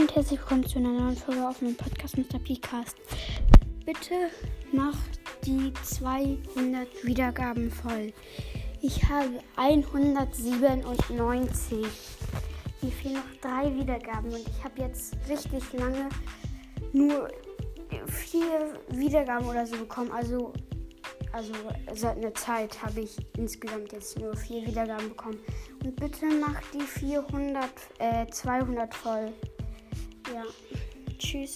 und herzlich willkommen zu einer neuen Folge auf meinem Podcast Mr. Pcast. Bitte mach die 200 Wiedergaben voll. Ich habe 197. Mir fehlen noch drei Wiedergaben und ich habe jetzt richtig lange nur vier Wiedergaben oder so bekommen. Also, also seit einer Zeit habe ich insgesamt jetzt nur vier Wiedergaben bekommen. Und bitte mach die 400, äh, 200 voll. Tschüss.